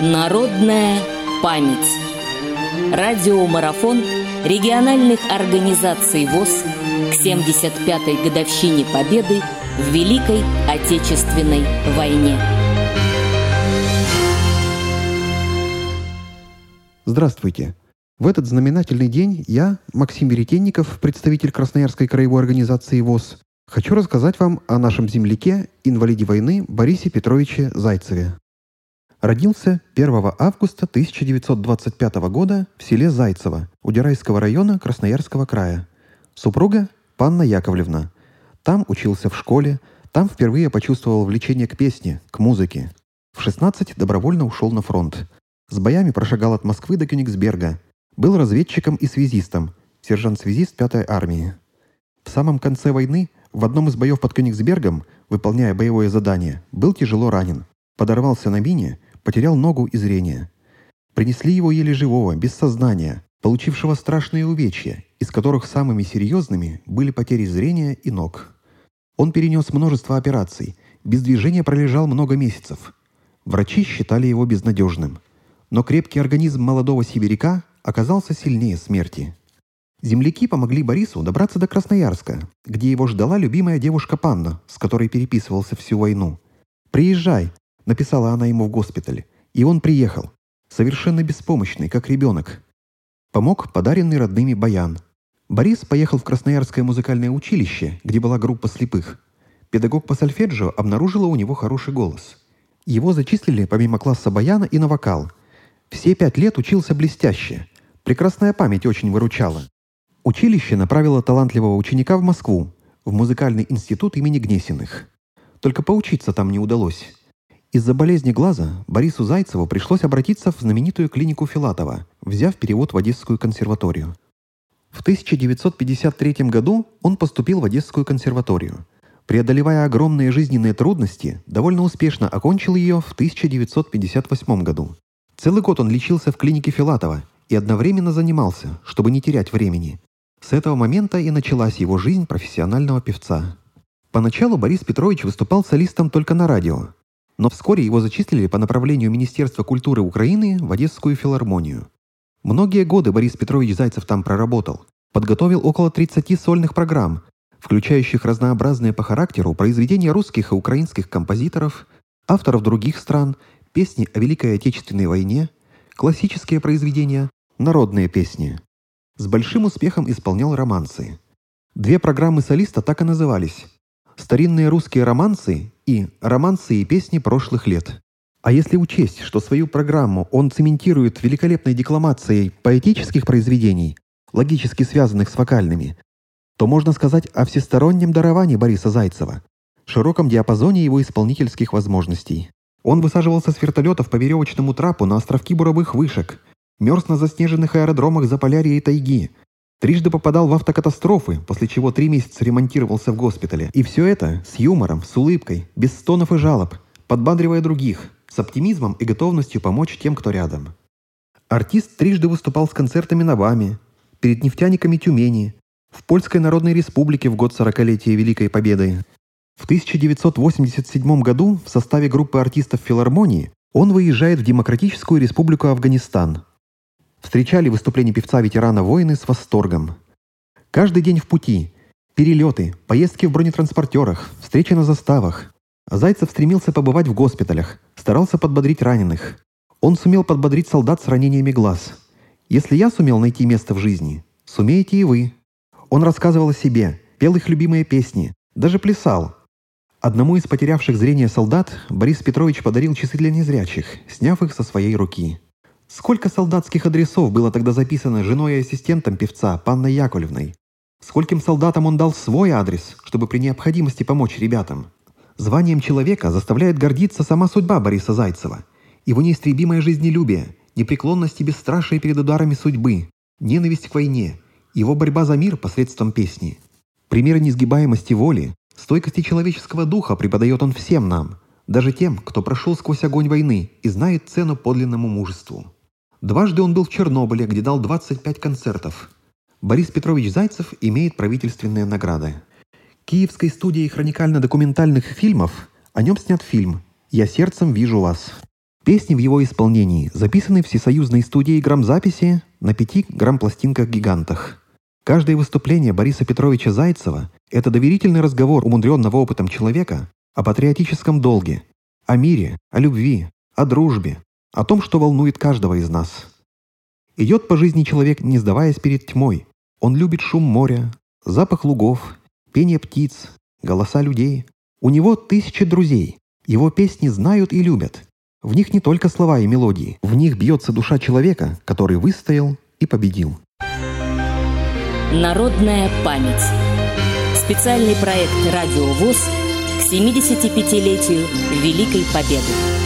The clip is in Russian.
Народная память. Радиомарафон региональных организаций ВОЗ к 75-й годовщине Победы в Великой Отечественной войне. Здравствуйте! В этот знаменательный день я, Максим Веретенников, представитель Красноярской краевой организации ВОЗ, хочу рассказать вам о нашем земляке, инвалиде войны Борисе Петровиче Зайцеве. Родился 1 августа 1925 года в селе Зайцево Удирайского района Красноярского края. Супруга Панна Яковлевна. Там учился в школе, там впервые почувствовал влечение к песне, к музыке. В 16 добровольно ушел на фронт. С боями прошагал от Москвы до Кёнигсберга. Был разведчиком и связистом, сержант-связист 5-й армии. В самом конце войны, в одном из боев под Кёнигсбергом, выполняя боевое задание, был тяжело ранен. Подорвался на мине потерял ногу и зрение. Принесли его еле живого, без сознания, получившего страшные увечья, из которых самыми серьезными были потери зрения и ног. Он перенес множество операций, без движения пролежал много месяцев. Врачи считали его безнадежным. Но крепкий организм молодого сибиряка оказался сильнее смерти. Земляки помогли Борису добраться до Красноярска, где его ждала любимая девушка Панна, с которой переписывался всю войну. «Приезжай, Написала она ему в госпитале. И он приехал. Совершенно беспомощный, как ребенок. Помог подаренный родными баян. Борис поехал в Красноярское музыкальное училище, где была группа слепых. Педагог по сольфеджио обнаружила у него хороший голос. Его зачислили помимо класса баяна и на вокал. Все пять лет учился блестяще. Прекрасная память очень выручала. Училище направило талантливого ученика в Москву, в музыкальный институт имени Гнесиных. Только поучиться там не удалось. Из-за болезни глаза Борису Зайцеву пришлось обратиться в знаменитую клинику Филатова, взяв перевод в Одесскую консерваторию. В 1953 году он поступил в Одесскую консерваторию. Преодолевая огромные жизненные трудности, довольно успешно окончил ее в 1958 году. Целый год он лечился в клинике Филатова и одновременно занимался, чтобы не терять времени. С этого момента и началась его жизнь профессионального певца. Поначалу Борис Петрович выступал солистом только на радио, но вскоре его зачислили по направлению Министерства культуры Украины в Одесскую филармонию. Многие годы Борис Петрович Зайцев там проработал. Подготовил около 30 сольных программ, включающих разнообразные по характеру произведения русских и украинских композиторов, авторов других стран, песни о Великой Отечественной войне, классические произведения, народные песни. С большим успехом исполнял романсы. Две программы солиста так и назывались старинные русские романсы и романсы и песни прошлых лет. А если учесть, что свою программу он цементирует великолепной декламацией поэтических произведений, логически связанных с вокальными, то можно сказать о всестороннем даровании Бориса Зайцева, широком диапазоне его исполнительских возможностей. Он высаживался с вертолетов по веревочному трапу на островки буровых вышек, мерз на заснеженных аэродромах Заполярья и тайги – Трижды попадал в автокатастрофы, после чего три месяца ремонтировался в госпитале. И все это с юмором, с улыбкой, без стонов и жалоб, подбадривая других, с оптимизмом и готовностью помочь тем, кто рядом. Артист трижды выступал с концертами на ВАМе, перед нефтяниками Тюмени, в Польской Народной Республике в год 40-летия Великой Победы. В 1987 году в составе группы артистов филармонии он выезжает в Демократическую Республику Афганистан – встречали выступление певца-ветерана воины с восторгом. Каждый день в пути. Перелеты, поездки в бронетранспортерах, встречи на заставах. Зайцев стремился побывать в госпиталях, старался подбодрить раненых. Он сумел подбодрить солдат с ранениями глаз. «Если я сумел найти место в жизни, сумеете и вы». Он рассказывал о себе, пел их любимые песни, даже плясал. Одному из потерявших зрение солдат Борис Петрович подарил часы для незрячих, сняв их со своей руки. Сколько солдатских адресов было тогда записано женой и ассистентом певца, Панной Яковлевной? Скольким солдатам он дал свой адрес, чтобы при необходимости помочь ребятам? Званием человека заставляет гордиться сама судьба Бориса Зайцева. Его неистребимое жизнелюбие, непреклонность и бесстрашие перед ударами судьбы, ненависть к войне, его борьба за мир посредством песни. Примеры несгибаемости воли, стойкости человеческого духа преподает он всем нам, даже тем, кто прошел сквозь огонь войны и знает цену подлинному мужеству. Дважды он был в Чернобыле, где дал 25 концертов. Борис Петрович Зайцев имеет правительственные награды. Киевской студией хроникально-документальных фильмов о нем снят фильм «Я сердцем вижу вас». Песни в его исполнении записаны всесоюзной студией грамзаписи на пяти грамм-пластинках-гигантах. Каждое выступление Бориса Петровича Зайцева – это доверительный разговор умудренного опытом человека о патриотическом долге, о мире, о любви, о дружбе, о том, что волнует каждого из нас. Идет по жизни человек, не сдаваясь перед тьмой. Он любит шум моря, запах лугов, пение птиц, голоса людей. У него тысячи друзей. Его песни знают и любят. В них не только слова и мелодии. В них бьется душа человека, который выстоял и победил. Народная память. Специальный проект «Радио ВОЗ» к 75-летию Великой Победы.